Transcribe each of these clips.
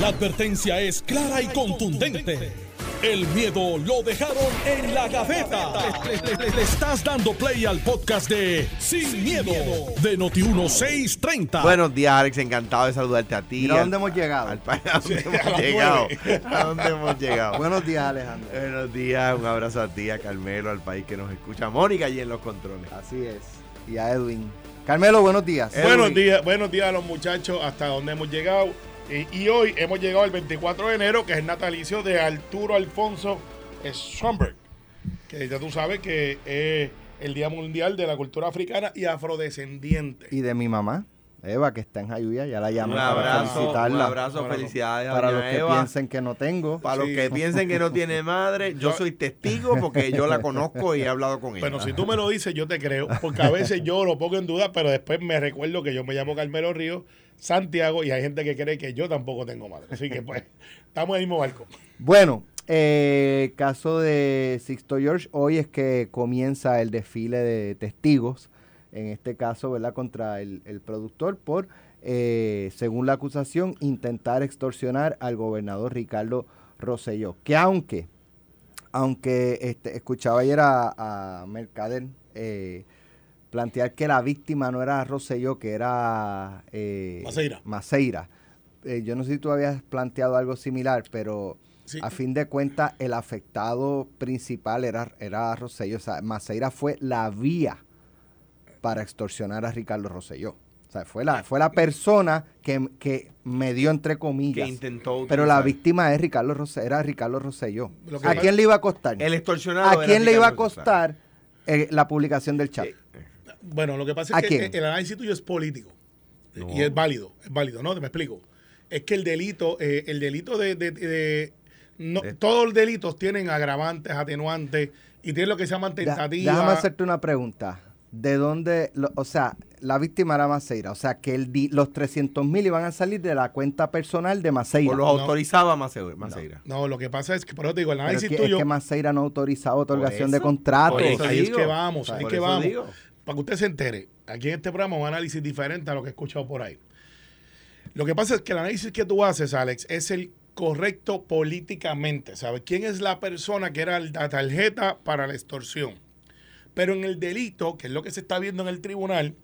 La advertencia es clara y contundente. El miedo lo dejaron en la gaveta. Le, le- le estás dando play al podcast de Sin, miedo, de Noti1630. Buenos días, Alex. Encantado de saludarte a ti. Mira al- dónde hemos llegado. al pa- ¿A dónde hemos llegado? ¿A dónde hemos llegado? Buenos días, Alejandro. Buenos días, un abrazo a ti, a Carmelo, al país que nos escucha. Mónica allí en los controles. Así es. Y a Edwin. Carmelo, buenos días. Edwin. Buenos días, buenos días a los muchachos, hasta donde hemos llegado. Eh, y hoy hemos llegado al 24 de enero, que es el natalicio de Arturo Alfonso Stromberg, que ya tú sabes que es el Día Mundial de la Cultura Africana y Afrodescendiente. Y de mi mamá, Eva, que está en Jayuya. Ya la llamé Un para abrazo, felicitarla. abrazo, Un abrazo. felicidades Para los que Eva. piensen que no tengo. Para los que piensen que no tiene madre, yo soy testigo porque yo la conozco y he hablado con ella. Bueno, si tú me lo dices, yo te creo, porque a veces yo lo pongo en duda, pero después me recuerdo que yo me llamo Carmelo Ríos Santiago y hay gente que cree que yo tampoco tengo madre. Así que pues, estamos en el mismo barco. Bueno, eh, caso de Sixto George, hoy es que comienza el desfile de testigos, en este caso, ¿verdad?, contra el, el productor por, eh, según la acusación, intentar extorsionar al gobernador Ricardo Rosselló. Que aunque, aunque este, escuchaba ayer a, a Mercader eh, plantear que la víctima no era Rosselló, que era eh, Maceira. Maceira. Eh, yo no sé si tú habías planteado algo similar, pero Sí. a fin de cuentas el afectado principal era, era Rosselló. O sea, Maceira fue la vía para extorsionar a Ricardo Rosselló. O sea, fue la, fue la persona que, que me dio entre que comillas. intentó Pero la víctima es Ricardo Rosselló, era Ricardo Rosselló. Que ¿A quién le iba a costar? El extorsionado. ¿A era quién le iba a costar eh, la publicación del chat? Bueno, lo que pasa ¿A es que quién? el análisis tuyo es político. No. Y es válido, es válido, ¿no? Te me explico. Es que el delito, eh, el delito de... de- de- no, De- todos los delitos tienen agravantes, atenuantes y tienen lo que se llaman tentativas. Déjame hacerte una pregunta. ¿De dónde, lo- o sea, la víctima era Maceira? O sea, que el di- los 300 mil iban a salir de la cuenta personal de Maceira. O los No. autorizaba Maceira. Maceira. No, lo que pasa es que, por eso te digo, el Pero es análisis que, es tuyo... que Maceira no autorizaba otorgación de contrato. por eso ahí es que vamos, ahí es que vamos. digo. Para que usted se entere, aquí en este programa un análisis diferente a lo que he escuchado por ahí. Lo que pasa es que el análisis que tú haces, Alex, es el correcto políticamente. ¿Sabes? ¿Quién es la persona que era la tarjeta para la extorsión? Pero en el delito, que es lo que se está viendo en el tribunal,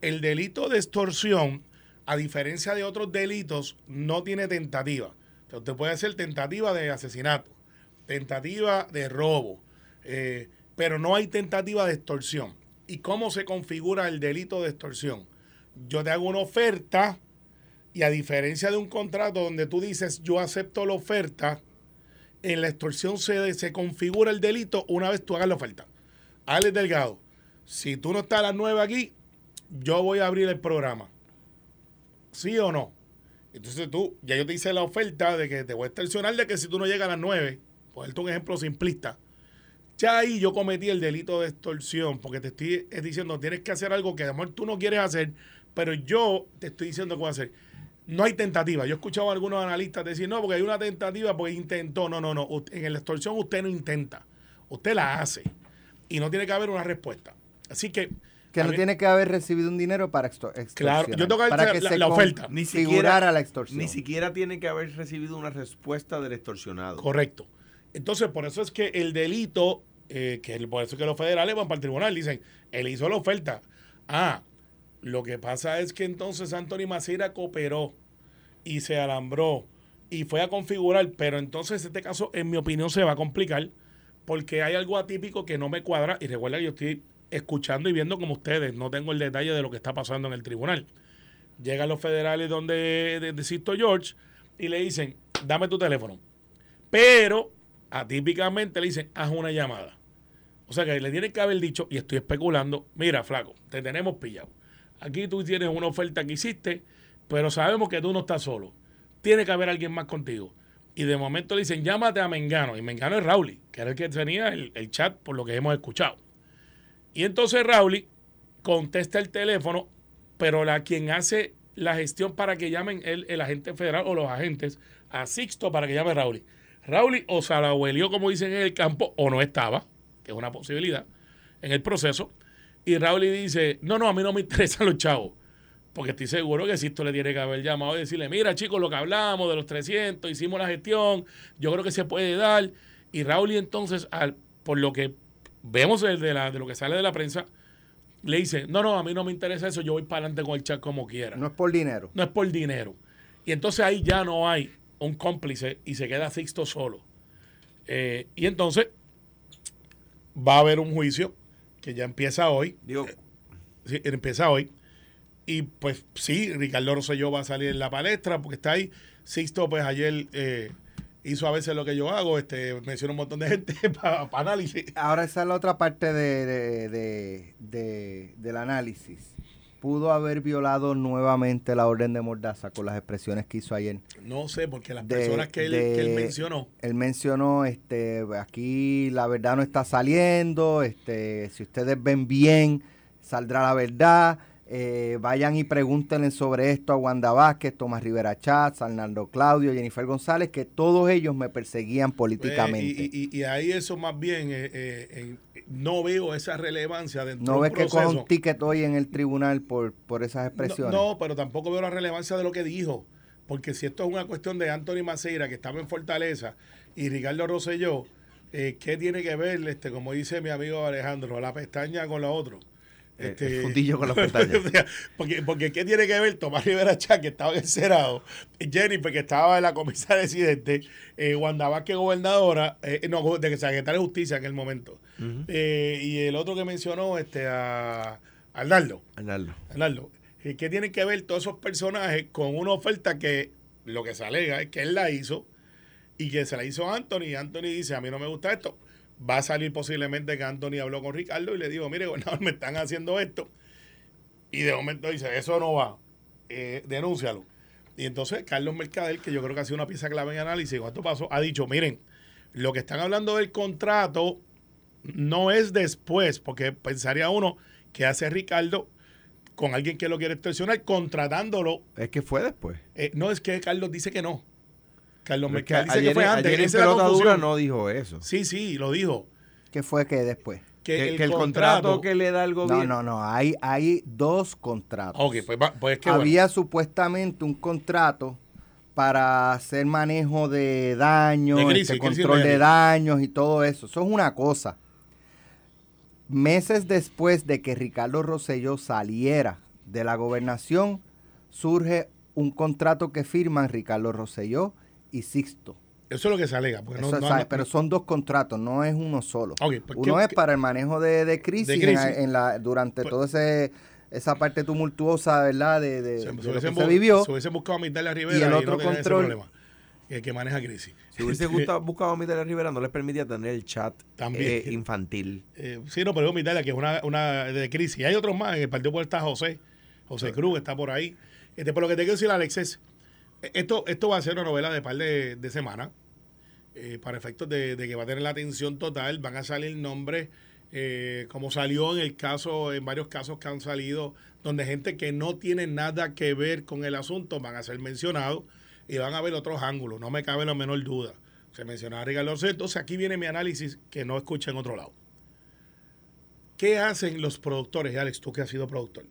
el delito de extorsión, a diferencia de otros delitos, no tiene tentativa. Usted puede hacer tentativa de asesinato, tentativa de robo, eh, pero no hay tentativa de extorsión. ¿Y cómo se configura el delito de extorsión? Yo te hago una oferta y a diferencia de un contrato donde tú dices yo acepto la oferta, en la extorsión se, se configura el delito una vez tú hagas la oferta. Alex Delgado, si tú no estás a las 9 aquí, yo voy a abrir el programa. ¿Sí o no? Entonces tú, ya yo te hice la oferta de que te voy a extorsionar de que si tú no llegas a las 9, por un ejemplo simplista, ya ahí yo cometí el delito de extorsión, porque te estoy eh, diciendo, tienes que hacer algo que a lo mejor tú no quieres hacer, pero yo te estoy diciendo que voy a hacer. No hay tentativa. Yo he escuchado a algunos analistas decir, no, porque hay una tentativa, porque intentó. No, no, no. En la extorsión usted no intenta. Usted la hace. Y no tiene que haber una respuesta. Así que. que no mí- tiene que haber recibido un dinero para extor- extorsionar. Claro, yo tengo que para hacer que la- se la oferta. Ni la extorsión. ni siquiera tiene que haber recibido una respuesta del extorsionado. Correcto. Entonces, por eso es que el delito, eh, que por eso es que los federales van para el tribunal, dicen, él hizo la oferta. Ah, lo que pasa es que entonces Anthony Maceira cooperó y se alambró y fue a configurar, pero entonces este caso, en mi opinión, se va a complicar porque hay algo atípico que no me cuadra. Y recuerda que yo estoy escuchando y viendo como ustedes, no tengo el detalle de lo que está pasando en el tribunal. Llegan los federales donde de, de Sisto George y le dicen, dame tu teléfono. Pero atípicamente le dicen, haz una llamada. O sea que le tienen que haber dicho, y estoy especulando, mira, flaco, te tenemos pillado. Aquí tú tienes una oferta que hiciste, pero sabemos que tú no estás solo. Tiene que haber alguien más contigo. Y de momento le dicen, llámate a Mengano. Y Mengano es Rauli, que era el que tenía el, el chat por lo que hemos escuchado. Y entonces Rauli contesta el teléfono, pero la quien hace la gestión para que llamen el, el agente federal o los agentes a Sixto para que llame a Rauli. Rauli o se la como dicen en el campo, o no estaba, que es una posibilidad, en el proceso. Y Rauli dice, no, no, a mí no me interesan los chavos. porque estoy seguro que Sisto le tiene que haber llamado y decirle, mira chicos, lo que hablamos de los 300, hicimos la gestión, yo creo que se puede dar. Y Raúl y entonces, al, por lo que vemos de, la, de lo que sale de la prensa, le dice, no, no, a mí no me interesa eso, yo voy para adelante con el chat como quiera. No es por dinero. No es por dinero. Y entonces ahí ya no hay un cómplice y se queda Sixto solo. Eh, y entonces va a haber un juicio que ya empieza hoy. Digo, Sí, empieza hoy. Y pues sí, Ricardo Rosselló va a salir en la palestra porque está ahí. Sixto, pues ayer eh, hizo a veces lo que yo hago, este, menciona un montón de gente para análisis. Ahora esa es la otra parte de, de- de- de- del análisis. Pudo haber violado nuevamente la orden de Mordaza con las expresiones que hizo ayer. No sé, porque las De- personas que él, de- que él mencionó, Él mencionó, este, aquí la verdad no está saliendo, este, si ustedes ven bien, saldrá la verdad. Eh, vayan y pregúntenle sobre esto a Wanda Vázquez, Tomás Rivera Chats, Arnaldo Claudio, Jennifer González, que todos ellos me perseguían políticamente. y, y- y ahí eso más bien, eh, eh, eh, no veo esa relevancia dentro ¿No de ves un que coja un ticket hoy en el tribunal por, por esas expresiones? No, no, pero tampoco veo la relevancia de lo que dijo. Porque si esto es una cuestión de Anthony Maceira, que estaba en Fortaleza, y Ricardo Rosselló, eh, ¿qué tiene que ver, este, como dice mi amigo Alejandro, la pestaña con la otra? Este, el fundillo con las pestañas. O sea, porque, porque ¿qué tiene que ver Tomás Rivera Chá, que estaba en el Senado, Jennifer, que estaba en la comisión residente, eh, Wanda Vázquez, gobernadora, eh, no, de secretaria de Justicia en el momento, eh, y el otro que mencionó, este, a Arnaldo. Arnaldo. Arnaldo, eh, ¿qué tienen que ver todos esos personajes con una oferta que lo que se alega es que él la hizo y que se la hizo Anthony? Y Anthony dice, a mí no me gusta esto. Va a salir posiblemente que Anthony habló con Ricardo y le dijo, mire, gobernador, me están haciendo esto. Y de momento dice, eso no va, eh, denúncialo. Y entonces Carlos Mercader, que yo creo que ha sido una pieza clave en análisis, cuando pasó, ha dicho, miren, lo que están hablando del contrato no es después, porque pensaría uno que hace Ricardo con alguien que lo quiere extorsionar, contratándolo. Es que fue después. Eh, no, es que Carlos dice que no. Carlos Mercader dice ayer, que fue antes. ayer en pelota dura no dijo eso. Sí, sí, lo dijo. ¿Qué fue que después? Que, Que, el, que el contrato, contrato que le da el No, gobierno. no, no. Hay, hay dos contratos. Ok, pues, pues es que bueno. Había supuestamente un contrato para hacer manejo de daños, De crisis, este, control de daños y todo eso. Eso es una cosa. Meses después de que Ricardo Rosselló saliera de la gobernación, surge un contrato que firman Ricardo Rosselló y Sixto. Eso es lo que se alega. porque no- Eso no- sabe, no- pero son dos contratos, no es uno solo. Pues, uno ¿qué- es qué- para el manejo de, de crisis, De en crisis. la- En, la, durante Pues- toda ese, esa parte tumultuosa, ¿verdad? De, de- se, de se lo que se vivió. se hubiesen buscado a Mitalia Rivera Y el no otro ese control- problema, el que maneja crisis. Si hubiese gustado, buscado a Miguel Rivera, no les permitía tener el chat También. eh, infantil. Eh, sí, no, pero es Mitalia, que es una, una de crisis. Y hay otros más. En el Partido Popular está José. José Cruz está por ahí. Este, por lo que te quiero decir, Alexis, eh, esto, esto va a ser una novela de par de, de semanas. eh, para efectos de, que va a tener la atención total. Van a salir nombres, eh, como salió en el caso, en varios casos que han salido, donde gente que no tiene nada que ver con el asunto van a ser mencionados y van a ver otros ángulos. No me cabe la menor duda. Se mencionaba Ricardo Orce. Entonces aquí viene mi análisis que no escucha en otro lado. ¿Qué hacen los productores? Alex, tú que has sido productor.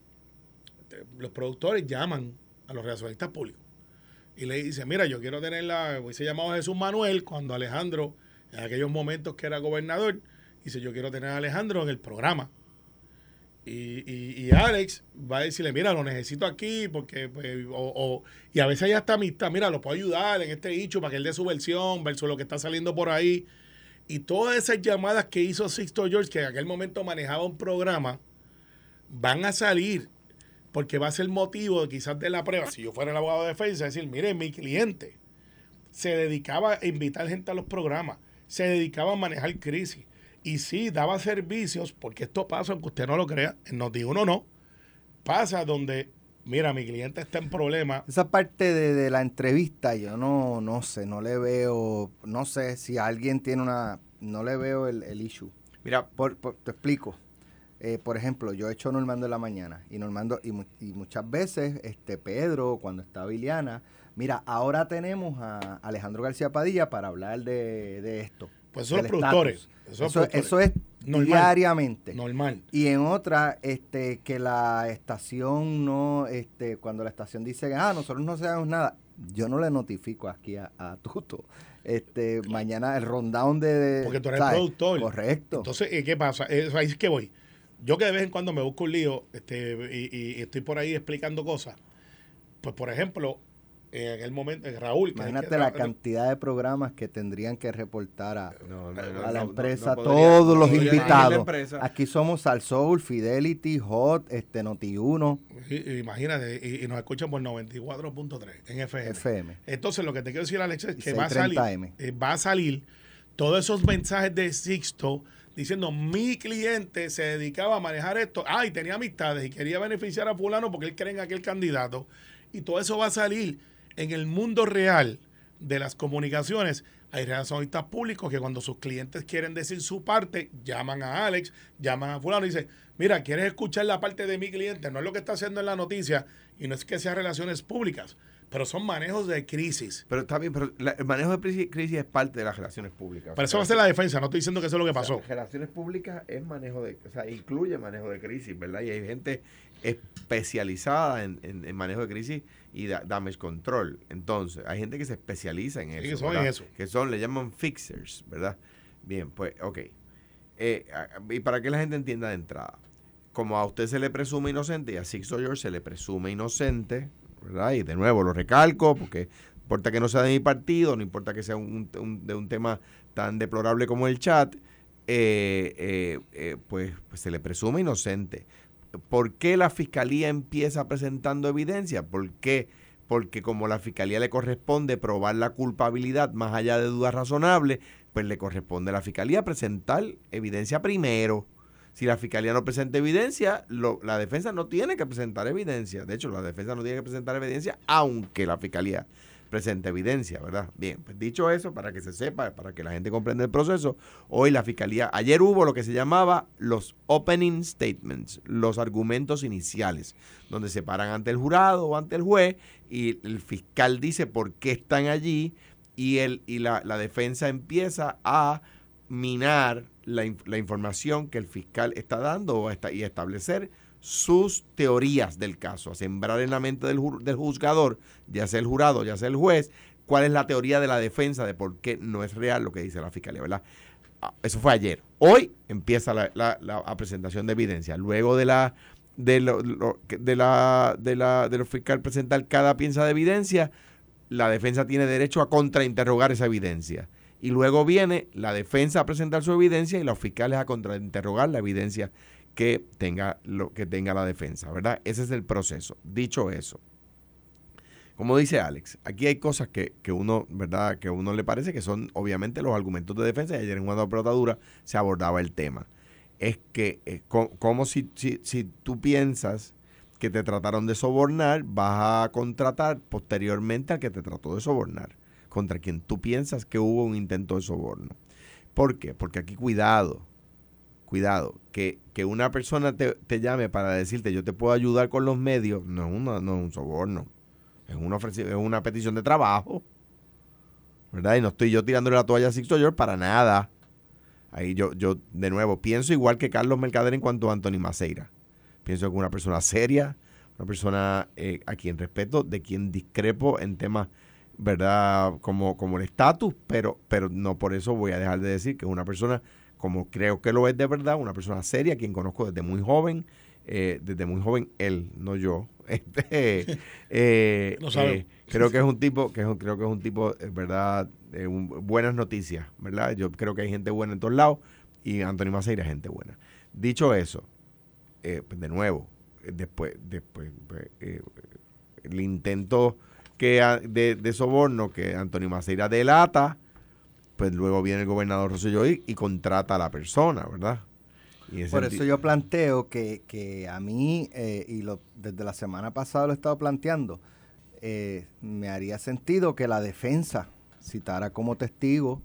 Los productores llaman a los relacionistas públicos y le dicen, mira, yo quiero tenerla, se llamaba Jesús Manuel, cuando Alejandro, en aquellos momentos que era gobernador, dice, yo quiero tener a Alejandro en el programa. Y, y- Alex va a decirle, mira, lo necesito aquí, porque, pues, o- y a veces hay hasta amistad, mira, lo puedo ayudar en este dicho para que él dé su versión versus lo que está saliendo por ahí. Y todas esas llamadas que hizo Sixto George, que en aquel momento manejaba un programa, van a salir porque va a ser motivo quizás de la prueba. Si yo fuera el abogado de defensa, decir, mire, mi cliente se dedicaba a invitar gente a los programas, se dedicaba a manejar crisis. Y sí, daba servicios, porque esto pasa, aunque usted no lo crea, en Noti uno no, pasa donde, mira, mi cliente está en problemas, Esa parte de, de la entrevista yo no, no sé, no le veo, no sé si alguien tiene una, no le veo el, el issue. Mira, Por, por- te explico. Eh, por ejemplo, yo he hecho Normando en la mañana y Normando y, mu- y muchas veces este Pedro cuando estaba Iliana, mira, ahora tenemos a Alejandro García Padilla para hablar de, de esto. pues son los productores. Eso, productores. eso es Normal. diariamente. Normal. Y en otra, este, que la estación no, este, cuando la estación dice, ah, nosotros no sabemos nada, yo no le notifico aquí a, a Tuto. Este, mañana el rundown de, Porque tú eres el productor. Correcto. Entonces, eh, ¿qué pasa? Eh, ahí es que voy. Yo que de vez en cuando me busco un lío este, y, y estoy por ahí explicando cosas. Pues, por ejemplo, en aquel momento, Raúl. Imagínate que- la cantidad de programas que tendrían que reportar a, No, no, a la no, empresa, podría- todos no los invitados. Aquí somos Al Soul, Fidelity, Hot, este Noti1, Sí, Imagínate, y, y nos escuchan por 94.3 en FM. FM. Entonces, lo que te quiero decir, Alex, es que va a, salir, 630M. eh, va a salir todos esos mensajes de Sixto diciendo, mi cliente se dedicaba a manejar esto, ah, y tenía amistades y quería beneficiar a fulano porque él cree en aquel candidato. Y todo eso va a salir en el mundo real de las comunicaciones. Hay relacionistas públicos que cuando sus clientes quieren decir su parte, llaman a Alex, llaman a fulano y dicen, mira, ¿quieres escuchar la parte de mi cliente? No es lo que está haciendo en la noticia y no es que sea relaciones públicas, pero son manejos de crisis. Pero está bien, pero la- el manejo de crisis, es parte de las relaciones públicas. Pero eso va a ser la defensa, no estoy diciendo que eso es lo que O sea, pasó. relaciones públicas es manejo de, o sea, incluye manejo de crisis, ¿verdad? Y hay gente especializada en, en- en manejo de crisis y da- damage control. Entonces, hay gente que se especializa en Sí, eso. que son en eso. Que son, le llaman fixers, ¿verdad? Bien, pues, ok. Eh, y para que la gente entienda de entrada, como a usted se le presume inocente y a Six George se le presume inocente, Y de nuevo lo recalco porque no importa que no sea de mi partido, no importa que sea un- de un tema tan deplorable como el chat, eh, eh, eh, pues, pues se le presume inocente. ¿Por qué la fiscalía empieza presentando evidencia? ¿Por qué? Porque como la fiscalía le corresponde probar la culpabilidad más allá de dudas razonables, pues le corresponde a la fiscalía presentar evidencia primero. Si la fiscalía no presenta evidencia, la defensa no tiene que presentar evidencia. De hecho, la defensa no tiene que presentar evidencia, aunque la fiscalía presente evidencia, ¿verdad? Bien, pues dicho eso, para que se sepa, para que la gente comprenda el proceso, hoy la fiscalía, ayer hubo lo que se llamaba los opening statements, los argumentos iniciales, donde se paran ante el jurado o ante el juez y el fiscal dice por qué están allí y, el, y la defensa empieza a minar la, la información que el fiscal está dando y establecer sus teorías del caso, a sembrar en la mente del, del juzgador, ya sea el jurado, ya sea el juez, cuál es la teoría de la defensa de por qué no es real lo que dice la fiscalía. Ah, Eso fue ayer. Hoy empieza la, la- la- presentación de evidencia. Luego de la de lo, de la de la de fiscal presentar cada pieza de evidencia, la defensa tiene derecho a contrainterrogar esa evidencia. Y luego viene la defensa a presentar su evidencia y los fiscales a contrainterrogar la evidencia que tenga lo que tenga la defensa, ¿verdad? Ese es el proceso. Dicho eso, como dice Alex, aquí hay cosas que, que uno, ¿verdad? Que a uno le parece que son obviamente los argumentos de defensa. Y ayer en Jugando a Pelota Dura se abordaba el tema. Es que, eh, co- como si, si, si tú piensas que te trataron de sobornar, vas a contratar posteriormente al que te trató de sobornar, contra quien tú piensas que hubo un intento de soborno. ¿Por qué? Porque aquí cuidado, cuidado, que, que una persona te, llame para decirte yo te puedo ayudar con los medios, no es, no es un soborno, es una, es una petición de trabajo, ¿verdad? Y no estoy yo tirándole la toalla a Sixto George para nada. Ahí yo, yo, de nuevo, pienso igual que Carlos Mercader en cuanto a Anthony Maceira. Pienso que una persona seria, una persona eh, a quien respeto, de quien discrepo en temas, ¿verdad? Como, como el estatus, pero, pero no por eso voy a dejar de decir que es una persona, como creo que lo es de verdad, una persona seria, quien conozco desde muy joven, eh, desde muy joven él, no yo. Este, eh, No eh, creo que es un tipo, que es un- creo que es un tipo, ¿verdad? un- buenas noticias, ¿verdad? Yo creo que hay gente buena en todos lados y Antonio Maceira es gente buena. Dicho eso, eh, pues de nuevo, después, después pues, el intento que de, de soborno que Antonio Maceira delata, pues luego viene el gobernador Rosselló y, y contrata a la persona, ¿verdad? Y Por eso yo planteo que, que a mí, eh, y lo, desde la semana pasada lo he estado planteando, eh, me haría sentido que la defensa citara como testigo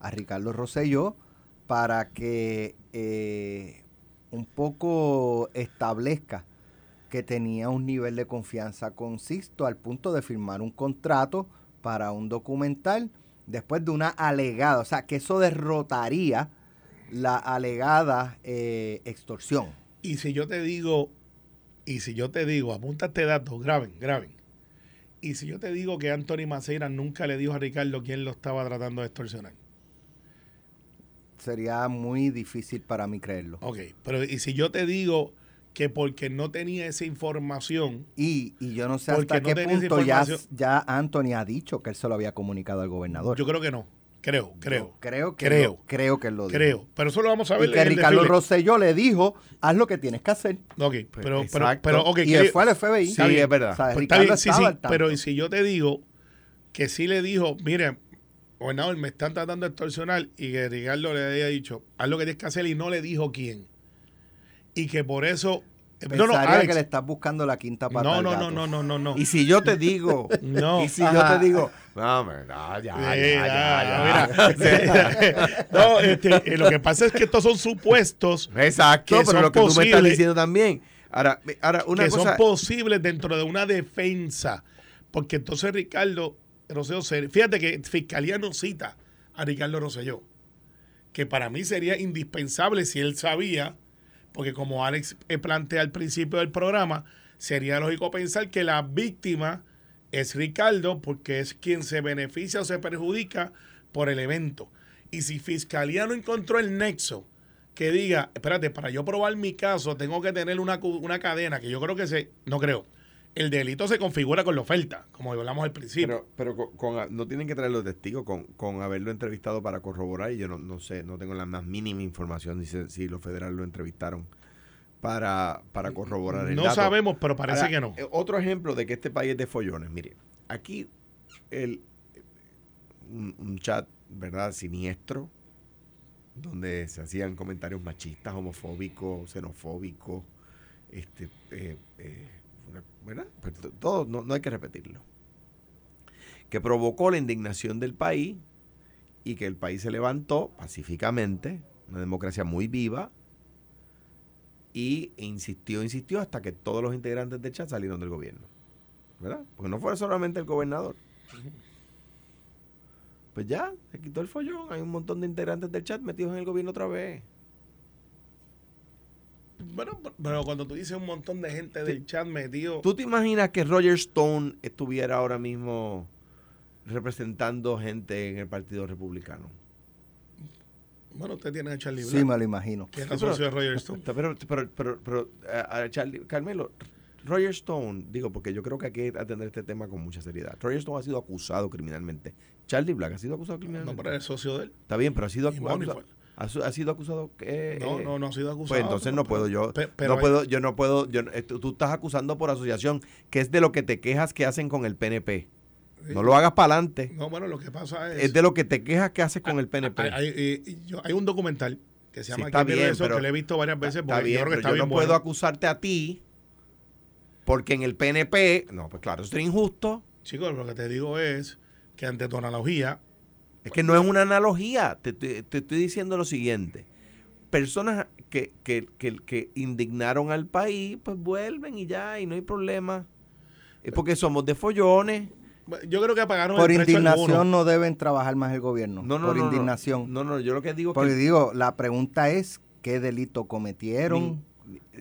a Ricardo Rosselló para que eh, un poco establezca que tenía un nivel de confianza con Sisto al punto de firmar un contrato para un documental después de una alegada, o sea, que eso derrotaría la alegada eh, extorsión. Y si yo te digo, y si yo te digo, apunta este dato, graben, graben. Y si yo te digo que Anthony Maceira nunca le dijo a Ricardo quién lo estaba tratando de extorsionar. Sería muy difícil para mí creerlo. Ok, pero y si yo te digo que porque no tenía esa información, Y, y yo no sé hasta qué punto ya, ya Anthony ha dicho que él se lo había comunicado al gobernador. yo creo que no. Creo, creo. Creo que Creo. lo- creo que él lo dijo. Creo. Pero eso lo vamos a ver Y que Ricardo desfile. Rosselló le dijo, haz lo que tienes que hacer. Ok, pero, pero, exacto. pero, ok, y que- él fue al FBI. Sí, es verdad. O sea, Pues está bien, sí, estaba sí, al tanto. pero y si yo te digo que sí le dijo, mire, gobernador, me están tratando de extorsionar y que Ricardo le había dicho, haz lo que tienes que hacer y no le dijo quién. Y que por eso... No, no, Alex, que le estás buscando la quinta pata no, al no, gato. no, no, no, no, no. Y si yo te digo, No. y si Ajá. yo te digo, no, no, ya, ya, Eh, ya, ya, ya. mira. no, este, eh, lo que pasa es que estos son supuestos Exacto, que pero son lo que tú me estás diciendo también. Ahora, ahora una que cosa, son posibles dentro de una defensa. Porque entonces Ricardo Rosselló, se- fíjate que Fiscalía no cita a Ricardo Rosselló, que para mí sería indispensable si él sabía, porque como Alex eh, plantea al principio del programa, sería lógico pensar que la víctima es Ricardo porque es quien se beneficia o se perjudica por el evento. Y si Fiscalía no encontró el nexo que diga, espérate, para yo probar mi caso tengo que tener una, una cadena, que yo creo que se, no creo, el delito se configura con la oferta, como hablamos al principio. pero, pero con, con- no tienen que traer los testigos con, con haberlo entrevistado para corroborar y yo no, no sé, no tengo la más mínima información si, se- si los federales lo entrevistaron para, para corroborar el no dato. sabemos, pero parece Ahora, que no. eh, Otro ejemplo de que este país es de follones. Mire, aquí el, un, un chat, ¿verdad? Siniestro, donde se hacían comentarios machistas, homofóbicos, xenofóbicos, este, eh, eh, ¿verdad? To- todo, no, no hay que repetirlo. Que provocó la indignación del país y que el país se levantó pacíficamente, una democracia muy viva, y insistió, insistió hasta que todos los integrantes del chat salieron del gobierno. ¿Verdad? Porque no fue solamente el gobernador. Pues ya, se quitó el follón. Hay un montón de integrantes del chat metidos en el gobierno otra vez. Bueno, pero cuando tú dices un montón de gente del chat metido, ¿Tú te imaginas que Roger Stone estuviera ahora mismo representando gente en el Partido Republicano? bueno, usted tiene a Charlie Sí, Black, me lo imagino. que es Sí, el pero- socio de Roger Stone. Pero, pero, pero, pero, a- Charlie- Carmelo, Roger Stone, digo, porque yo creo que hay que atender este tema con mucha seriedad. Roger Stone ha sido acusado criminalmente. Charlie Black ha sido acusado No, criminalmente. pero es socio de él. Está bien, pero ha sido acusado. Ha, sido acusado que No, no, no ha sido acusado. Pues entonces no puedo yo. Pero no hay- puedo, yo no puedo. Yo, eh, tú, estás acusando por asociación, que es de lo que te quejas que hacen con el PNP. No lo hagas para adelante. No, bueno, lo que pasa es. Es de lo que te quejas que haces con el PNP. Hay, hay- eh, yo- hay un documental que se Sí, llama está ¿Quién vio bien, eso? pero- que lo he visto varias veces porque Está yo bien, creo que pero está yo bien no bueno. puedo acusarte a ti porque en el PNP. No, pues claro, eso es injusto. Chicos, lo que te digo es que ante tu analogía, Es que no es una analogía. Te, te- te estoy diciendo lo siguiente. Personas que, que, que, que indignaron al país, pues vuelven y ya, y no hay problema. Es porque somos de follones. yo creo que apagaron Por el indignación no deben trabajar más el gobierno. No, no, por no, no. indignación. No, no, yo lo que digo es Porque que. digo, la pregunta es, ¿qué delito cometieron?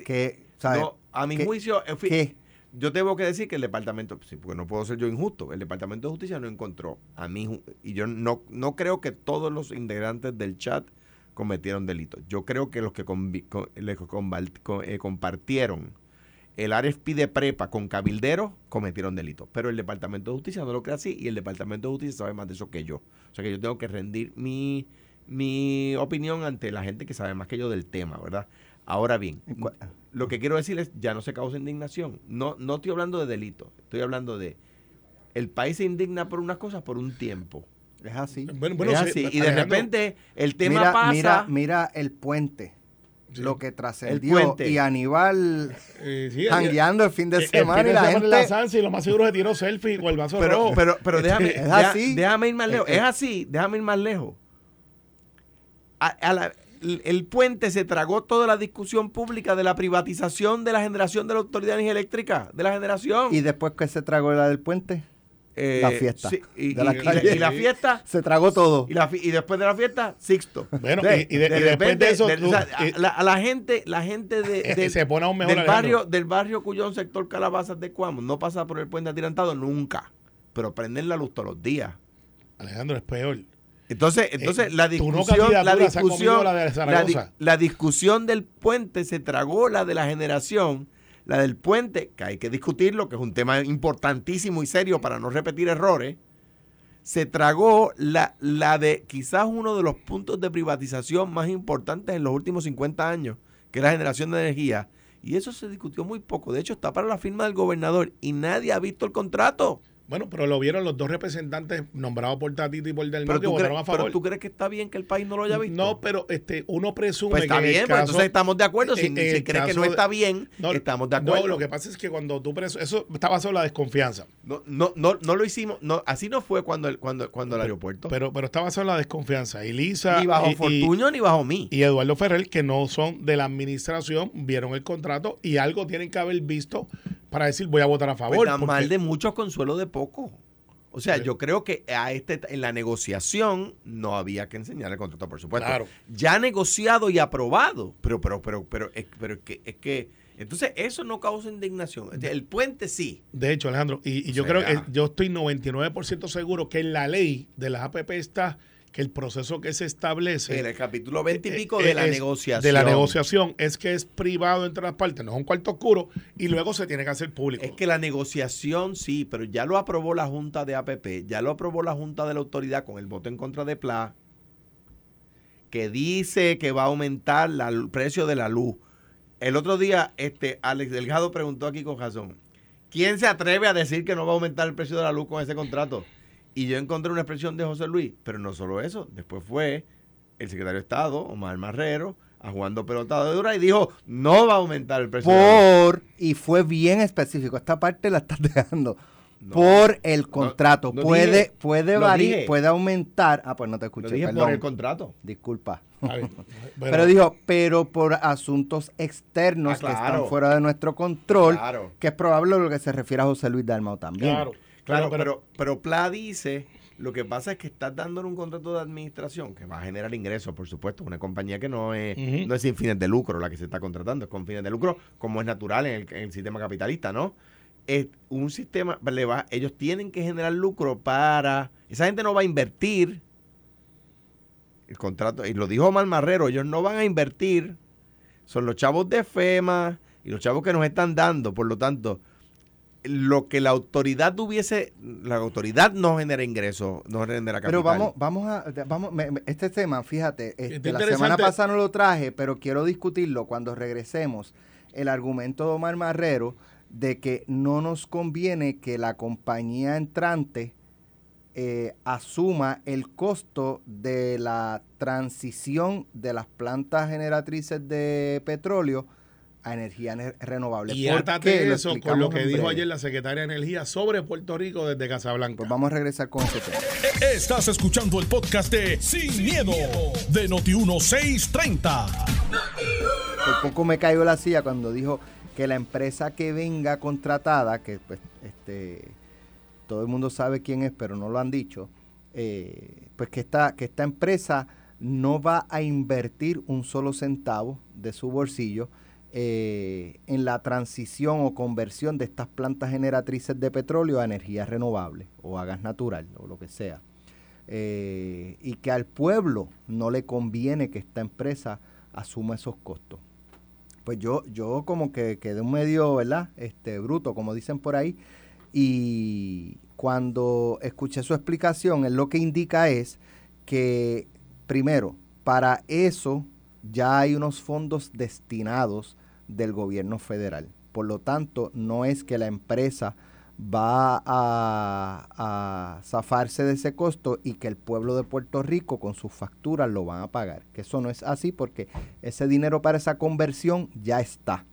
¿Qué, ¿sabes? no, a mi ¿Qué- juicio, en fin, ¿Qué? Yo tengo que decir que el departamento, sí, porque no puedo ser yo injusto, el departamento de justicia no encontró a mí, y yo no, no creo que todos los integrantes del chat cometieron delitos. Yo creo que los que convi- co- le conval- co- eh, compartieron el RFP de prepa con cabilderos cometieron delitos. Pero el departamento de justicia no lo cree así y el departamento de justicia sabe más de eso que yo. O sea que yo tengo que rendir mi, mi opinión ante la gente que sabe más que yo del tema, ¿verdad? Ahora bien, ¿Y cua- lo que quiero decir es, ya no se causa indignación. No, no estoy hablando de delito, estoy hablando de el país se indigna por unas cosas por un tiempo. Es así. Bueno, bueno, es sí, así. Y de Alejandro, repente el tema mira, pasa. mira, mira el puente. Sí. Lo que trascendió. puente. Y Aníbal eh, sí, jangueando el fin de el- el semana fin de y la semana en la gente... Sansi, lo más seguro se tiró selfie con el vaso pero, rojo. pero, pero déjame, Es así. déjame ir más lejos. Eh, eh. Es así, déjame ir más lejos. A- a la- el, el puente se tragó toda la discusión pública de la privatización de la generación de la autoridad de energía eléctrica, de la generación. Y después que se tragó la del puente. eh, La fiesta sí, y, de la y- y calle. y la fiesta. Se tragó todo. Y, la fi- y después de la fiesta, Sixto. Bueno, De- y- y de- y después de eso, tú- o sea, a- y- la, a la gente, la gente de, Eh, del- se pone aún mejor, del barrio, del barrio cuyo sector Calabazas de Cuamo no pasa por el puente atirantado nunca. Pero prenden la luz todos los días. Alejandro, es peor. Entonces, entonces Eh, la tu no discusión, la discusión, la de la, di- Zaragoza. la discusión del puente se tragó la de la generación, la del puente, que hay que discutirlo, que es un tema importantísimo y serio para no repetir errores. Se tragó la, la de quizás uno de los puntos de privatización más importantes en los últimos 50 años, que es la generación de energía. Y eso se discutió muy poco. De hecho, está para la firma del gobernador y nadie ha visto el contrato. Bueno, pero lo vieron los dos representantes nombrados por Tatito y por Del tú, votaron a favor. pero tú crees que está bien que el país no lo haya visto. No, pero este, uno presume Pues está que el bien, pues entonces estamos de acuerdo. Si, si crees que no está bien, No, estamos de acuerdo. No, lo que pasa es que cuando tú presu- eso está basado en la desconfianza. no, no, no, no lo hicimos, no, así no fue cuando el, cuando, cuando el aeropuerto. Pero, pero está basado en la desconfianza. Y Lisa ni bajo y- y- Fortuño ni bajo mí. y Eduardo Ferrer, que no son de la administración, vieron el contrato y algo tienen que haber visto para decir voy a votar a favor. Pues tan porque- mal de muchos consuelo de poco. O sea, yo creo que a este en la negociación no había que enseñar el contrato, por supuesto. Claro. Ya negociado y aprobado. Pero, pero, pero, pero, es, pero es que, es que, entonces eso no causa indignación. El puente sí. De hecho, Alejandro, y, y yo O creo que yo estoy 99% seguro que en la ley de las APP está que el proceso que se establece En el capítulo 20 y pico eh, de la negociación. De la negociación es que es privado entre las partes, no es un cuarto oscuro y luego se tiene que hacer público. Es que la negociación sí, pero ya lo aprobó la Junta de APP, ya lo aprobó la Junta de la Autoridad con el voto en contra de PLA, que dice que va a aumentar la- el precio de la luz. El otro día, este Alex Delgado preguntó aquí con razón, ¿quién se atreve a decir que no va a aumentar el precio de la luz con ese contrato? Y yo encontré una expresión de José Luis, pero no solo eso, después fue el secretario de Estado, Omar Marrero, a jugando pelota de dura y dijo, no va a aumentar el precio. Por, y fue bien específico, esta parte la estás dejando. No, por el contrato. no puede dije, puede variar, puede aumentar. Ah, pues no te Lo escuché, dije perdón. por el contrato. Disculpa. Pero, dijo, pero por asuntos externos Ah, que están fuera de nuestro control, Claro. que es probable lo que se refiere a José Luis Dalmau también. Claro, Claro, pero, pero, pero Pla dice, lo que pasa es que estás dándole un contrato de administración que va a generar ingresos, por supuesto, una compañía que no es, no es sin fines de lucro la que se está contratando, es con fines de lucro, como es natural en el, en el sistema capitalista, ¿no? Es un sistema, le va, ellos tienen que generar lucro para, esa gente no va a invertir el contrato, y lo dijo Omar Marrero, ellos no van a invertir, son los chavos de FEMA y los chavos que nos están dando, por lo tanto, lo que la autoridad tuviese, la autoridad no genera ingresos, no genera capital. Pero vamos, vamos a, vamos, me- me- este tema, fíjate, este, la semana pasada no lo traje, pero quiero discutirlo cuando regresemos. El argumento de Omar Marrero de que no nos conviene que la compañía entrante eh, asuma el costo de la transición de las plantas generatrices de petróleo a energía ne- renovable. y ¿Por átate qué? eso con explicamos lo que dijo ayer la secretaria de Energía sobre Puerto Rico desde Casablanca. Pues vamos a regresar con ese tema. Estás escuchando el podcast de Sin, miedo, de Noti1630. Por poco me cayó la silla cuando dijo que la empresa que venga contratada, que pues este todo el mundo sabe quién es, pero no lo han dicho, eh, pues que esta, que esta empresa no va a invertir un solo centavo de su bolsillo eh, en la transición o conversión de estas plantas generatrices de petróleo a energía renovable o a gas natural o lo que sea. Eh, y que al pueblo no le conviene que esta empresa asuma esos costos. Pues yo, yo como que quedé un medio, ¿verdad? Este, bruto, como dicen por ahí. Y cuando escuché su explicación, él lo que indica es que, primero, para eso ya hay unos fondos destinados del gobierno federal. Por lo tanto, no es que la empresa va a, a zafarse de ese costo y que el pueblo de Puerto Rico con sus facturas lo van a pagar. Que eso no es así porque ese dinero para esa conversión ya está.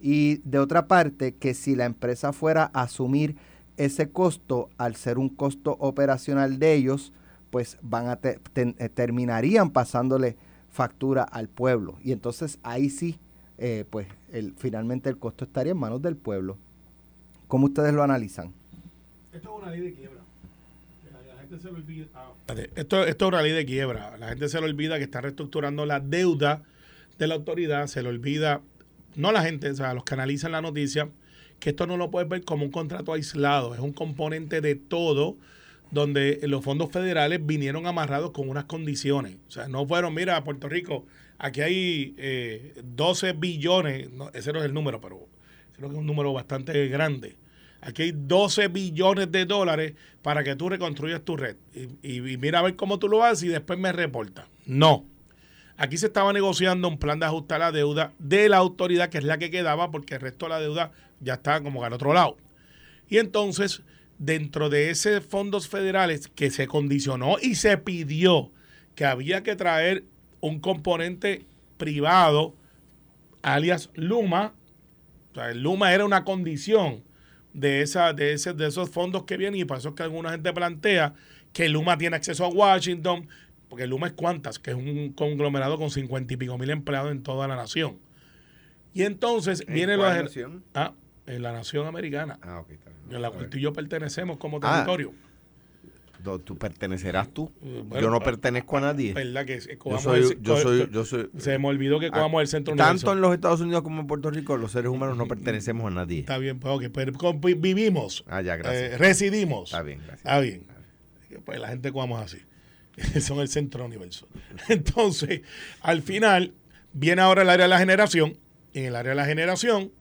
Y de otra parte, que si la empresa fuera a asumir ese costo, al ser un costo operacional de ellos, pues van a eh, terminarían pasándole factura al pueblo. Y entonces ahí sí, eh, pues el, finalmente el costo estaría en manos del pueblo. ¿Cómo ustedes lo analizan? Esto es una ley de quiebra. La, gente se lo olvida. Ah. Esto, esto es una ley de quiebra. La gente se le olvida que está reestructurando la deuda de la autoridad. Se le olvida, no la gente, o sea, los que analizan la noticia, que esto no lo puedes ver como un contrato aislado. Es un componente de todo donde los fondos federales vinieron amarrados con unas condiciones. O sea, no fueron, mira, Puerto Rico, aquí hay eh, 12 billones, ese no es el número, pero creo que es un número bastante grande. Aquí hay 12 billones de dólares para que tú reconstruyas tu red. Y, mira a ver cómo tú lo haces y después me reporta. No. Aquí se estaba negociando un plan de ajustar la deuda de la autoridad, que es la que quedaba, porque el resto de la deuda ya está como al otro lado. Y entonces dentro de esos fondos federales que se condicionó y se pidió que había que traer un componente privado, alias Luma, o sea, el Luma era una condición de, esa, de, ese, de esos fondos que vienen y por eso es que alguna gente plantea que Luma tiene acceso a Washington, porque Luma es cuántas, que es un conglomerado con cincuenta y pico mil empleados en toda la nación. Y entonces viene la nación? Ah, en la nación americana. Ah, ok, está en la cual tú y yo pertenecemos como ah. territorio. ¿Tú pertenecerás tú? Eh, yo no pertenezco a nadie. ¿Verdad que yo soy, yo soy, yo soy, Se me olvidó que ah, cojamos el centro Tanto en los Estados Unidos como en Puerto Rico, los seres humanos no pertenecemos a nadie. Está bien, pues, okay, pero vivimos. Ah, ya, gracias. Eh, residimos. Está bien, gracias. Está bien. Pues la gente cojamos así. Son el centro universo. Entonces, al final, viene ahora el área de la generación. Y en el área de la generación,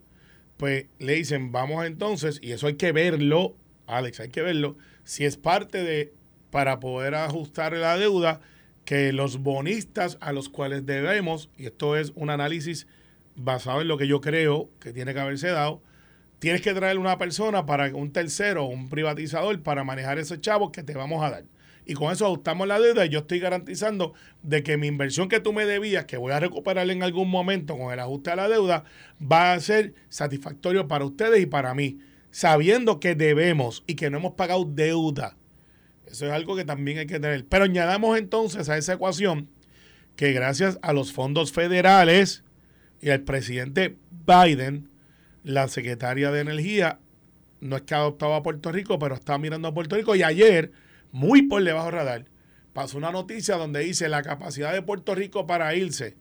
pues le dicen, vamos entonces, y eso hay que verlo, Alex, hay que verlo, si es parte de, para poder ajustar la deuda, que los bonistas a los cuales debemos, y esto es un análisis basado en lo que yo creo que tiene que haberse dado, tienes que traer una persona para un tercero, un privatizador, para manejar esos chavos que te vamos a dar y con eso ajustamos la deuda y yo estoy garantizando de que mi inversión que tú me debías, que voy a recuperar en algún momento con el ajuste a la deuda, va a ser satisfactorio para ustedes y para mí, sabiendo que debemos y que no hemos pagado deuda. Eso es algo que también hay que tener. Pero añadamos entonces a esa ecuación que gracias a los fondos federales y al presidente Biden, la secretaria de Energía no es que ha adoptado a Puerto Rico, pero está mirando a Puerto Rico y ayer muy por debajo radar, pasó una noticia donde dice la capacidad de Puerto Rico para irse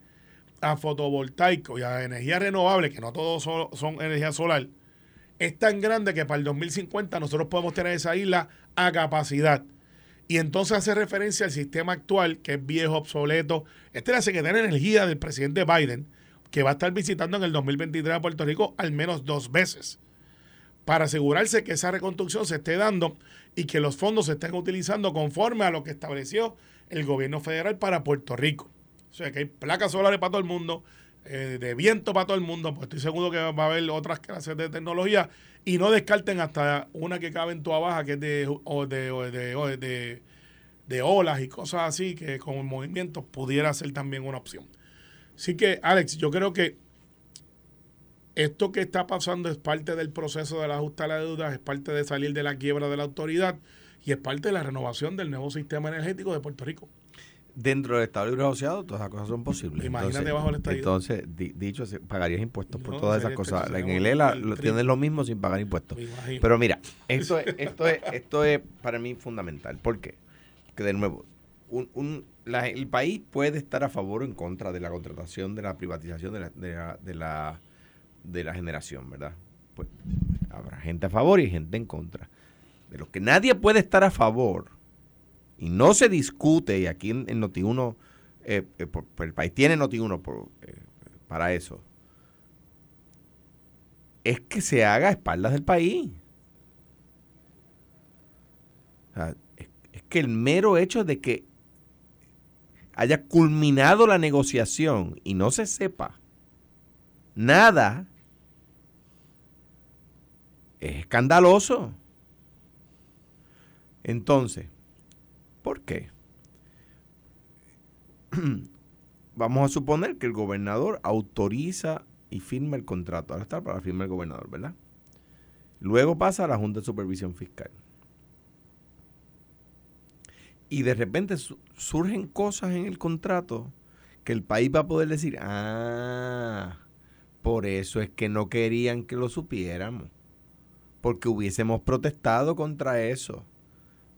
a fotovoltaico y a energía renovable, que no todos son, energía solar, es tan grande que para el 2050 nosotros podemos tener esa isla a capacidad. Y entonces hace referencia al sistema actual, que es viejo, obsoleto. Esta es la Secretaría de Energía del presidente Biden, que va a estar visitando en el 2023 a Puerto Rico al menos dos veces, para asegurarse que esa reconstrucción se esté dando y que los fondos se estén utilizando conforme a lo que estableció el gobierno federal para Puerto Rico. O sea que hay placas solares para todo el mundo, eh, de viento para todo el mundo, pues estoy seguro que va a haber otras clases de tecnología y no descarten hasta una que cabe en tu baja que es de, de, de, olas y cosas así que con movimiento pudiera ser también una opción. Así que Alex, yo creo que esto que está pasando es parte del proceso del ajuste a la deuda, es parte de salir de la quiebra de la autoridad y es parte de la renovación del nuevo sistema energético de Puerto Rico. Dentro del Estado Libre Asociado, todas esas cosas son posibles. Imagínate bajo el Estado. Entonces, dicho, pagarías impuestos por todas esas cosas. En el ELA lo, tienes lo mismo sin pagar impuestos. Pero mira, esto es, esto, es, esto es para mí fundamental. ¿Por qué? Que de nuevo, un, el país puede estar a favor o en contra de la contratación, de la privatización de de la de la generación, ¿verdad? Pues habrá gente a favor y gente en contra. De lo que nadie puede estar a favor y no se discute, y aquí en, Noti1, eh, eh, el país tiene Noti1 por, eh, para eso, es que se haga a espaldas del país. es, es que el mero hecho de que haya culminado la negociación y no se sepa nada es escandaloso. Entonces, ¿por qué? Vamos a suponer que el gobernador autoriza y firma el contrato. Ahora está para firmar el gobernador, ¿verdad? Luego pasa a la Junta de Supervisión Fiscal. Y de repente surgen cosas en el contrato que el país va a poder decir, ah, por eso es que no querían que lo supiéramos porque hubiésemos protestado contra eso.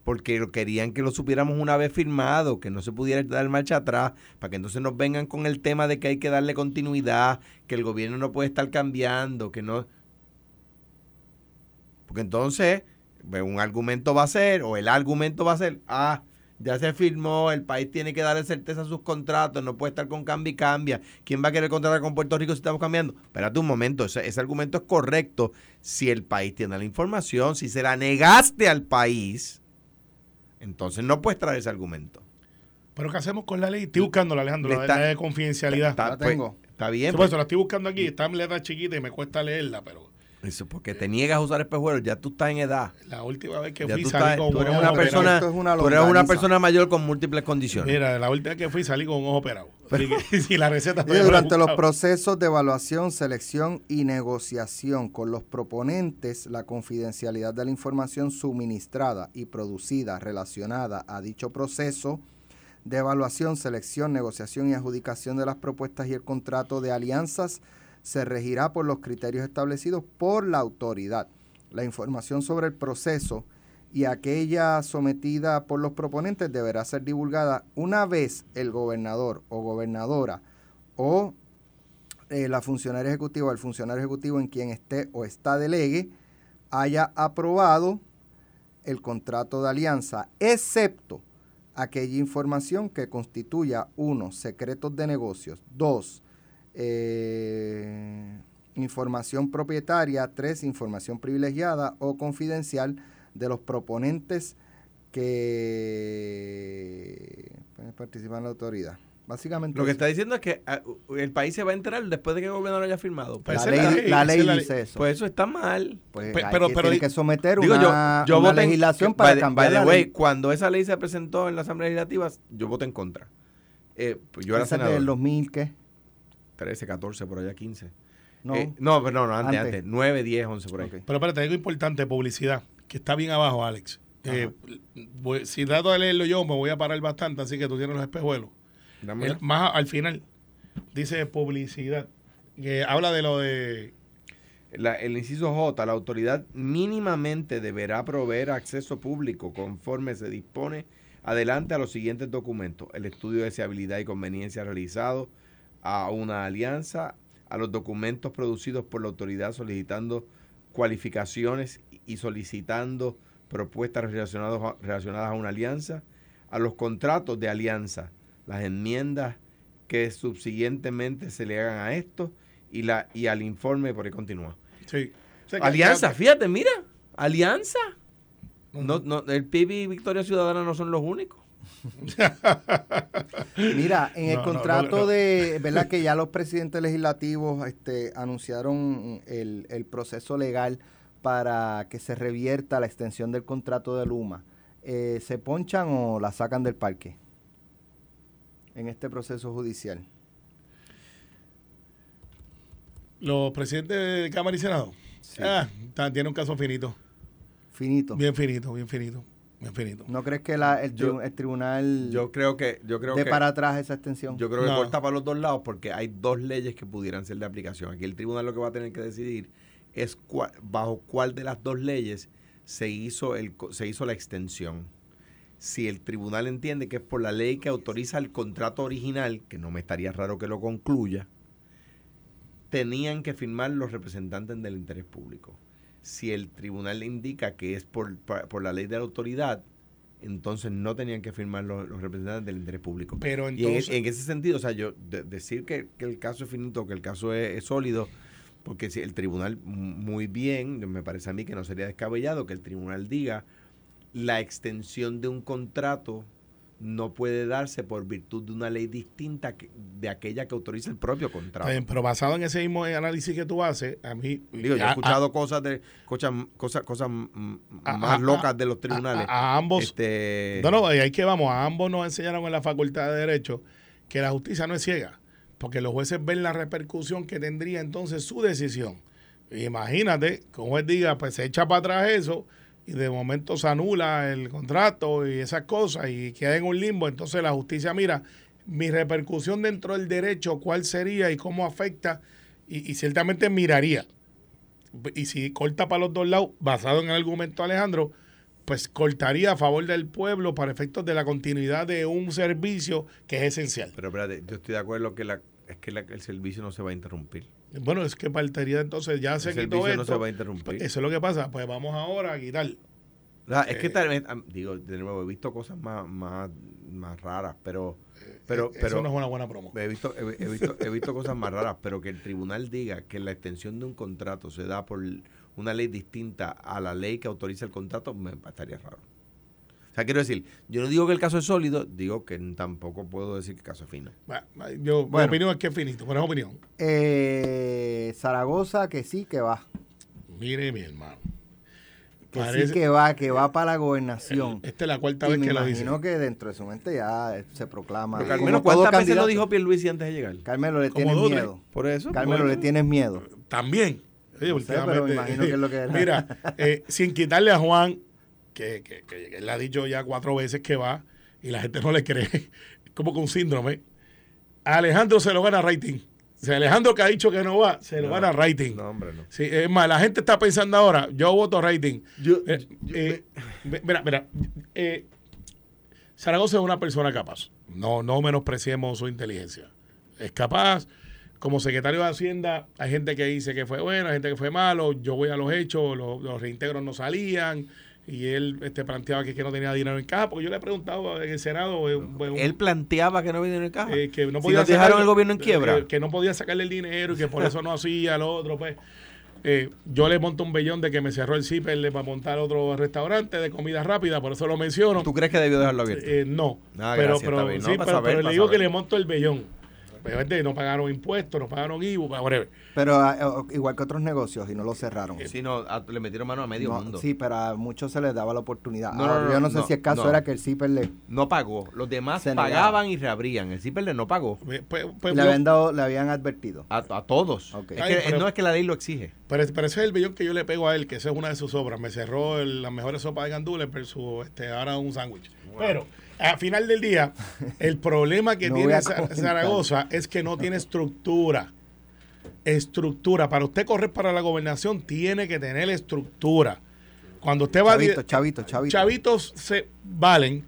Porque querían que lo supiéramos una vez firmado, que no se pudiera dar marcha atrás, para que entonces nos vengan con el tema de que hay que darle continuidad, que el gobierno no puede estar cambiando, que no... Porque entonces pues, un argumento va a ser, o el argumento va a ser, ah, ya se firmó, el país tiene que darle certeza a sus contratos, no puede estar con cambio y cambia. ¿Quién va a querer contratar con Puerto Rico si estamos cambiando? Espérate un momento, ese, ese argumento es correcto si el país tiene la información, si se la negaste al país, entonces no puedes traer ese argumento. ¿Pero qué hacemos con la ley? Estoy buscándola, Alejandro, la, ley de confidencialidad. Está, La pues, tengo. está bien, Por pues, eso la estoy buscando aquí, está en letra chiquita y me cuesta leerla, pero eso porque te niegas a usar espejuelos, ya tú estás en edad. la última vez que Ya fui tú, salí estás- con tú un eres ojo una persona, es una tú eres una persona mayor con múltiples condiciones. Mira, la última vez que fui salí con un ojo operado. Que si la receta durante los procesos de evaluación, selección y negociación con los proponentes, la confidencialidad de la información suministrada y producida relacionada a dicho proceso de evaluación, selección, negociación y adjudicación de las propuestas y el contrato de alianzas se regirá por los criterios establecidos por la autoridad. La información sobre el proceso y aquella sometida por los proponentes deberá ser divulgada una vez el gobernador o gobernadora o eh, la funcionaria ejecutiva o el funcionario ejecutivo en quien esté o está delegue haya aprobado el contrato de alianza, excepto aquella información que constituya, uno, secretos de negocios, dos, eh, información propietaria, tres, información privilegiada o confidencial de los proponentes que pueden participar en la autoridad. Básicamente, Lo que está diciendo es que ah, el país se va a enterar después de que el gobernador haya firmado. Pues la esa es la ley, la ley es la ley. dice eso. Pues eso está mal. Pues Pe- hay pero- que- pero- tiene que someter Digo, una, yo, yo una en- legislación para by cambiar by the la way, ley. Cuando esa ley se presentó en la Asamblea Legislativa, yo voté en contra. Eh, pues yo era senador. del 2000, ¿qué? 13, 14, por allá 15. No. Eh, no, pero no, no, antes, Antes. antes. 9, 10, 11 por ahí. Ok. Pero espérate, algo importante, publicidad, que está bien abajo, Alex. Eh, voy- si trato de leerlo yo, me voy a parar bastante, así que tú tienes los espejuelos. El- más al final, dice publicidad, que habla de lo de... La- el inciso J, la autoridad mínimamente deberá proveer acceso público conforme se dispone adelante a los siguientes documentos. El estudio de deseabilidad y conveniencia realizado a una alianza, a los documentos producidos por la autoridad solicitando cualificaciones y solicitando propuestas relacionadas a, relacionadas a una alianza, a los contratos de alianza, las enmiendas que subsiguientemente se le hagan a esto y, la, y al informe, por ahí continúa. Sí. O sea, que- Alianza, que- fíjate, mira, alianza. No, no, el PIB y Victoria Ciudadana no son los únicos. Mira, en el No, contrato no, no. de, ¿verdad? Que ya los presidentes legislativos este, anunciaron el, el proceso legal para que se revierta la extensión del contrato de Luma. Eh, ¿Se ponchan o la sacan del parque en este proceso judicial? Los presidentes de Cámara y Senado. Ah, está- tiene un caso finito. Finito. Bien finito, bien finito. ¿No crees que la- el, Yo- tribu- el tribunal Yo creo que, yo creo dé que, para atrás esa extensión? yo creo que No. corta para los dos lados porque hay dos leyes que pudieran ser de aplicación. Aquí el tribunal lo que va a tener que decidir es cua- bajo cuál de las dos leyes se hizo el se hizo la extensión. Si el tribunal entiende que es por la ley que autoriza el contrato original, que no me estaría raro que lo concluya, tenían que firmar los representantes del interés público. Si el tribunal le indica que es por, por, la ley de la autoridad, entonces no tenían que firmar los, los representantes del interés público. Pero Y en, ese sentido, o sea, yo de- decir que, que el caso es finito, que el caso es, es sólido, porque si el tribunal muy bien, me parece a mí que no sería descabellado que el tribunal diga la extensión de un contrato no puede darse por virtud de una ley distinta que- de aquella que autoriza el propio contrato. Bien, pero basado en ese mismo análisis que tú haces, a mí... Digo, yo he a- escuchado cosas de cosas cosas, cosas A- más a- locas de los tribunales. A, a ambos... este, No, no, ahí que vamos. A ambos nos enseñaron en la Facultad de Derecho que la justicia no es ciega, porque los jueces ven la repercusión que tendría entonces su decisión. Imagínate que un juez diga, pues se echa para atrás eso y de momento se anula el contrato y esas cosas y queda en un limbo. Entonces la justicia mira mi repercusión dentro del derecho, cuál sería y cómo afecta, y, ciertamente miraría y si corta para los dos lados, basado en el argumento Alejandro, pues cortaría a favor del pueblo para efectos de la continuidad de un servicio que es esencial. Pero espérate, yo estoy de acuerdo que la, es que la- el servicio no se va a interrumpir. Bueno, es que partiría entonces, ya se el quitó servicio no esto. se va a interrumpir. eso es lo que pasa, pues vamos ahora a quitar. Es que Eh, tal vez, digo, de nuevo, he visto cosas más, más, más raras, pero, pero, Eh, Eso pero no es una buena promo. he visto, he, he visto, he visto cosas más raras, pero que el tribunal diga que la extensión de un contrato se da por una ley distinta a la ley que autoriza el contrato, me estaría raro. O sea, quiero decir, yo no digo que el caso es sólido, digo que tampoco puedo decir que el caso es fino. Mi opinión es que es finito, pero es opinión. Eh, Zaragoza, que sí que va. Mire, mi hermano. Que Parece- sí que va, que va para la gobernación. Esta es la cuarta Y vez me que lo dice. imagino que dentro de su mente ya eh, se proclama. Pero Carmelo, ¿cuántas veces lo dijo Pierluisi antes de llegar? Carmelo, le Como tienes miedo. Por eso. Carmelo, bueno. le tienes miedo. También. Oye, No sé, pero me imagino que es lo que es. Mira, eh, sin quitarle a Juan, que, que, que él ha dicho ya cuatro veces que va y la gente no le cree, como con síndrome. A Alejandro se lo gana rating. Si Alejandro que ha dicho que no va, se lo gana rating. No, hombre, no. Sí, es más, la gente está pensando ahora, yo voto rating. Yo- Eh, yo- eh, mira, mira, eh, Zaragoza es una persona capaz. No, no menospreciemos su inteligencia. Es capaz. Como secretario de Hacienda, hay gente que dice que fue bueno, hay gente que fue malo. Yo voy a los hechos, los, los reintegros no salían. Y él este, planteaba que, que no tenía dinero en caja. Porque yo le he preguntado en el Senado. eh, un- Él planteaba que no había dinero en caja. eh, que no Si nos dejaron el gobierno en quiebra. eh, que no podía sacarle el dinero y que por eso no hacía lo otro, pues. Eh, yo le monto un bellón de que me cerró el zipper para montar otro restaurante de comida rápida, por eso lo menciono. ¿Tú crees que debió dejarlo abierto? Eh, no, Ah, pero, gracias, pero. No, para pero, saber, pero le digo saber. que le monto el bellón. Obviamente no pagaron impuestos, no pagaron IVU, whatever. Pero ah, eh, igual que otros negocios y no lo cerraron. Sí, no, a- le metieron mano a medio No, mundo. Sí, pero a muchos se les daba la oportunidad. No, Ahora, no, no, yo no sé no, si el caso no. era que el CIPER le, No pagó. Los demás Se negaron. pagaban y reabrían. El Zipperle no pagó. Eh, Pues, pues, le habían dado, le habían advertido. A, a todos. Ok. Es Ay, que, pero- no es que la ley lo exige. Pero, pero ese es el bellón que yo le pego a él, que esa es una de sus obras. Me cerró el- las mejores sopas de gandules versus este, ahora un sándwich. Pero al final del día, el problema que No tiene. Zaragoza es que no tiene estructura. Estructura. Para usted correr para la gobernación, tiene que tener estructura. Cuando usted va a Chavito, chavito, chavito. chavitos se valen,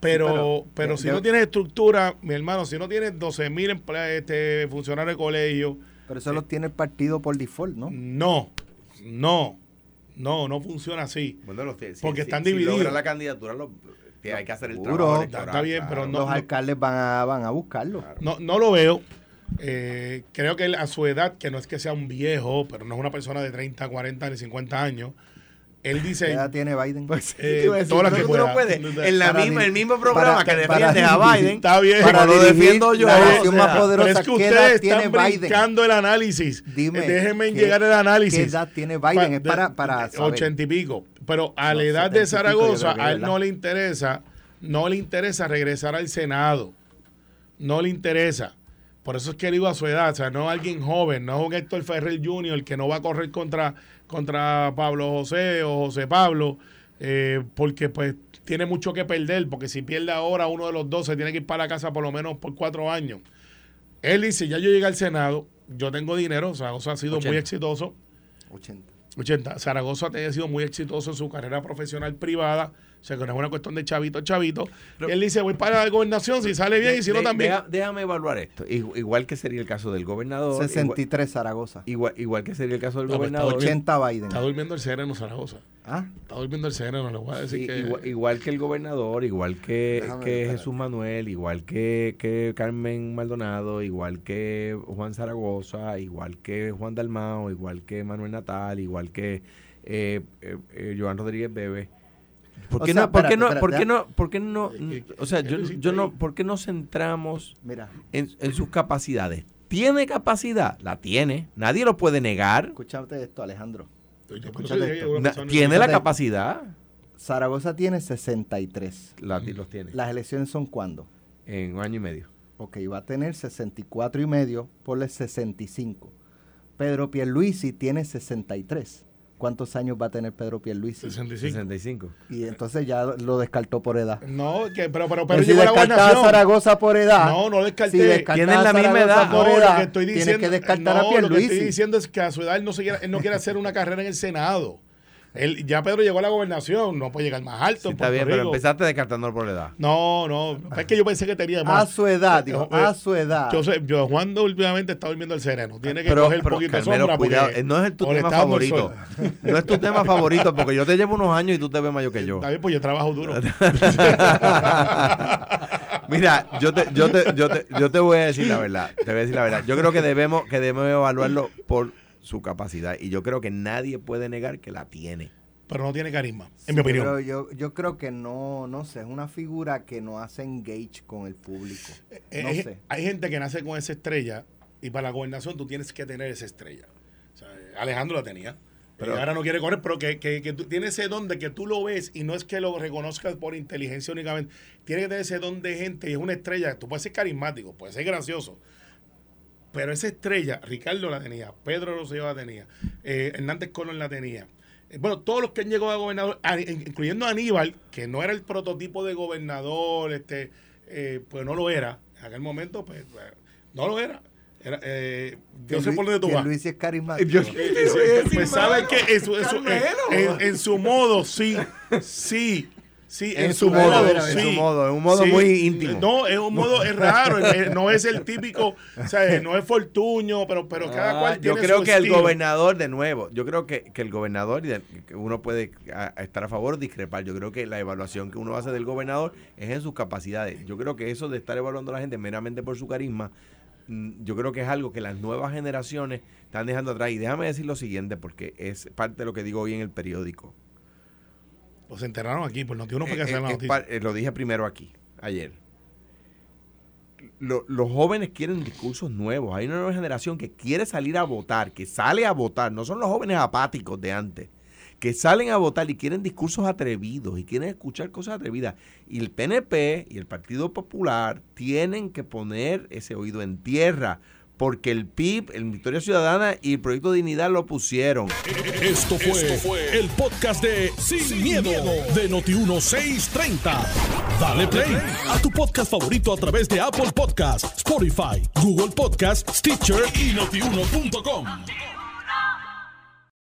pero, pero si no tienes estructura, mi hermano, si no tienes 12 mil este, funcionarios de colegio, Pero eso lo tiene el partido por default, ¿no? no, no, no, no funciona así. Bueno, los, si- Porque si- están si divididos. logra la candidatura, hay que hacer el trabajo Está- está bien, pero no- Los alcaldes van a, van a buscarlo. No, no lo veo. Eh, creo que él, a su edad, que no es que sea un viejo, pero no es una persona de 30, 40 ni 50 años, él ¿Qué dice... edad tiene Biden? Pues, Eh, iba decir, todas las no, que tú no pueda. puedes. En la misma, el mismo programa para- que defiendes a Biden. Está bien. para lo defiendo yo. la o nación sea, más poderosa. Es que ¿Qué ustedes tiene están Biden? brincando el análisis. Dime, Eh, Déjenme ¿qué- llegar al análisis. qué edad tiene Biden? Es para- para saber. Ochenta y pico. Pero a la No, edad de Zaragoza, a él no le interesa, no le interesa regresar al Senado. No le interesa. Por eso es que digo a su edad, o sea, no alguien joven, no es un Héctor Ferrer Jr. que no va a correr contra, contra Pablo José o José Pablo, eh, porque pues tiene mucho que perder, porque si pierde ahora uno de los dos se tiene que ir para la casa por lo menos por cuatro años. Él dice, ya yo llegué al Senado, yo tengo dinero, Zaragoza ha sido muy 80. exitoso. 80. 80. Zaragoza ha sido muy exitoso en su carrera profesional privada. O sea, que no es una cuestión de chavito, chavito. Pero- él dice, voy para la gobernación, si sale bien y si no también. deja- déjame evaluar esto. Igu- Igual que sería el caso del gobernador. igual- 63 Zaragoza. Igual, igual que sería el caso del No, pues, gobernador. 80 Biden. Está durmiendo el sereno Zaragoza. Ah, Está durmiendo el sereno, le voy a decir Sí, que... igual, igual que el gobernador, igual que, que. Jesús Manuel, igual que, que Carmen Maldonado, igual que Juan Zaragoza, igual que Juan Dalmao, igual que Manuel Natal, igual que eh, eh, eh, Joan Rodríguez Bebe. ¿Por O qué sea, no, por qué espérate, no, espérate, por qué deja- no, por qué no, ¿Qué- o sea, qué yo, lo hiciste yo no, por qué no centramos mira, en, en sus capacidades? ¿Tiene capacidad? La tiene. Nadie lo puede negar. escúchate esto, Alejandro. Escúchate esto. tiene la capacidad. Zaragoza tiene 63. La, los tiene. ¿Las elecciones son cuándo? En un año y medio. Ok, va a tener 64 y medio, ponle 65. Pedro Pierluisi tiene 63. ¿Cuántos años va a tener Pedro Pierluisi? 65. 65. Y entonces ya lo descartó por edad. No, que, pero, pero, Pero pero si llegó descartaba a. Zaragoza por edad. No, no descarté. Si descartaba Tienen la a misma Zaragoza edad. por No, edad, lo que estoy tiene diciendo, que descartar no, a lo que estoy Pierluisi. diciendo es que a su edad él no, se quiere, él no quiere hacer una carrera en el Senado. Él, ya Pedro llegó a la gobernación, no puede llegar más alto. Sí, en está bien, pero empezaste descartándolo por la edad. No, no, es que yo pensé que tenía A más. su edad, digo, Eh, a su edad. Yo sé, yo Juan últimamente está durmiendo el sereno. Tiene que Pero, coger un pero, poquito Carmelo, sombra cuidado, porque eh, no es tu tema favorito. No es tu tema favorito, porque yo te llevo unos años y tú te ves mayor que yo. Está bien, pues yo trabajo duro. Mira, yo te, yo, te, yo, te, yo te voy a decir la verdad. Te voy a decir la verdad. Yo creo que debemos, que debemos evaluarlo por su capacidad. Y yo creo que nadie puede negar que la tiene. Pero no tiene carisma, en Sí, mi opinión. Pero yo, yo creo que no, no sé, es una figura que no hace engage con el público. Eh, No hay, sé. hay gente que nace con esa estrella y para la gobernación tú tienes que tener esa estrella. O sea, Alejandro la tenía. Pero ahora no quiere correr, pero que, que, que tú tienes ese don de que tú lo ves y no es que lo reconozcas por inteligencia únicamente. Tiene que tener ese don de gente y es una estrella. Tú puedes ser carismático, puedes ser gracioso. Pero esa estrella, Ricardo la tenía, Pedro Rosselló la tenía, eh, Hernández Colón la tenía. Eh, bueno, todos los que han llegado a gobernador, incluyendo a Aníbal, que no era el prototipo de gobernador, este, eh, pues no lo era. En aquel momento, pues, pues, no lo era. era eh, yo sé por dónde tú vas. Luis es carismático. Yo- Eh, pues sabe que en su, en su- en- en- en su modo, sí, sí, sí, en, En su, su modo, modo, en sí, su modo, en un modo sí. muy íntimo. No, es un modo, es raro, no es el típico, o sea, no es fortuño, pero, pero cada Ah, cual yo tiene creo su que el gobernador, de nuevo, yo creo que, que el gobernador, y de- que uno puede estar a favor o discrepar, yo creo que la evaluación que uno hace del gobernador es en sus capacidades. Yo creo que eso de estar evaluando a la gente meramente por su carisma, mm, yo creo que es algo que las nuevas generaciones están dejando atrás. Y déjame decir lo siguiente, porque es parte de lo que digo hoy en el periódico. Los enterraron aquí, pues no uno fue que Eh, la eh, es noticia. par- eh, lo dije primero aquí, ayer. Lo- los jóvenes quieren discursos nuevos. Hay una nueva generación que quiere salir a votar, que sale a votar. No son los jóvenes apáticos de antes, que salen a votar y quieren discursos atrevidos y quieren escuchar cosas atrevidas. Y el PNP y el Partido Popular tienen que poner ese oído en tierra, porque el PIB, el Victoria Ciudadana y el Proyecto Dignidad lo pusieron. Esto fue, el podcast de Sin, miedo, de Noti1630. Dale play a tu podcast favorito a través de Apple Podcasts, Spotify, Google Podcasts, Stitcher y notiuno.com.